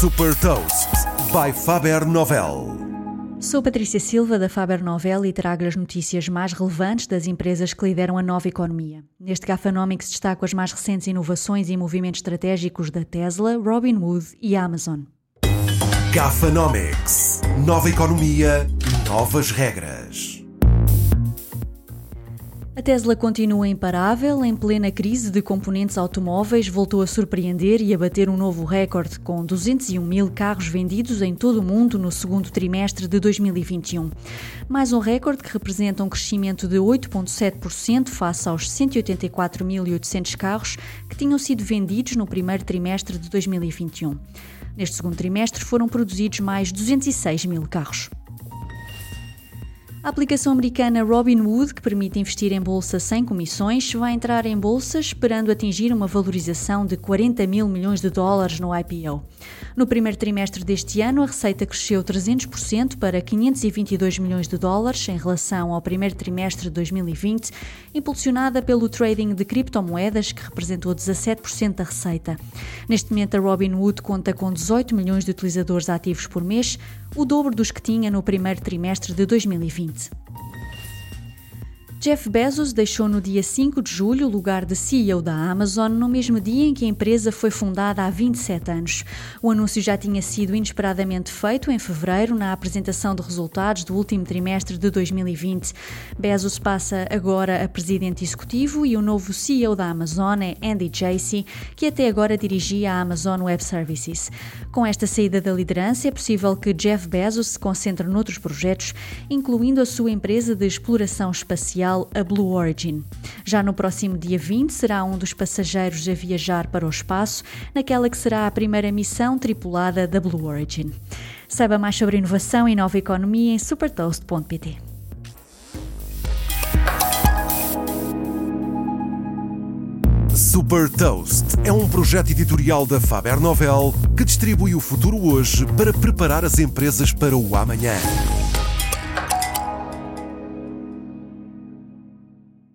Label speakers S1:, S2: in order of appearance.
S1: Super Toast by Faber Novel.
S2: Sou Patrícia Silva da Faber Novel e trago as notícias mais relevantes das empresas que lideram a nova economia. Neste Gafanomics destaco as mais recentes inovações e movimentos estratégicos da Tesla, Robinhood e Amazon.
S1: Gafanomics. Nova economia, novas regras.
S2: A Tesla continua imparável, em plena crise de componentes automóveis, voltou a surpreender e a bater um novo recorde, com 201 mil carros vendidos em todo o mundo no segundo trimestre de 2021. Mais um recorde que representa um crescimento de 8,7% face aos 184.800 carros que tinham sido vendidos no primeiro trimestre de 2021. Neste segundo trimestre foram produzidos mais 206 mil carros. A aplicação americana Robinhood, que permite investir em bolsa sem comissões, vai entrar em bolsa esperando atingir uma valorização de 40 mil milhões de dólares no IPO. No primeiro trimestre deste ano, a receita cresceu 300% para 522 milhões de dólares em relação ao primeiro trimestre de 2020, impulsionada pelo trading de criptomoedas, que representou 17% da receita. Neste momento, a Robinhood conta com 18 milhões de utilizadores ativos por mês, o dobro dos que tinha no primeiro trimestre de 2020. out. Jeff Bezos deixou no dia 5 de julho o lugar de CEO da Amazon, no mesmo dia em que a empresa foi fundada há 27 anos. O anúncio já tinha sido inesperadamente feito em fevereiro, na apresentação de resultados do último trimestre de 2020. Bezos passa agora a presidente executivo e o novo CEO da Amazon é Andy Jassy, que até agora dirigia a Amazon Web Services. Com esta saída da liderança, é possível que Jeff Bezos se concentre noutros projetos, incluindo a sua empresa de exploração a Blue Origin. Já no próximo dia 20 será um dos passageiros a viajar para o espaço, naquela que será a primeira missão tripulada da Blue Origin. Saiba mais sobre inovação e nova economia em supertoast.pt.
S1: Super Toast é um projeto editorial da Faber Novel que distribui o futuro hoje para preparar as empresas para o amanhã.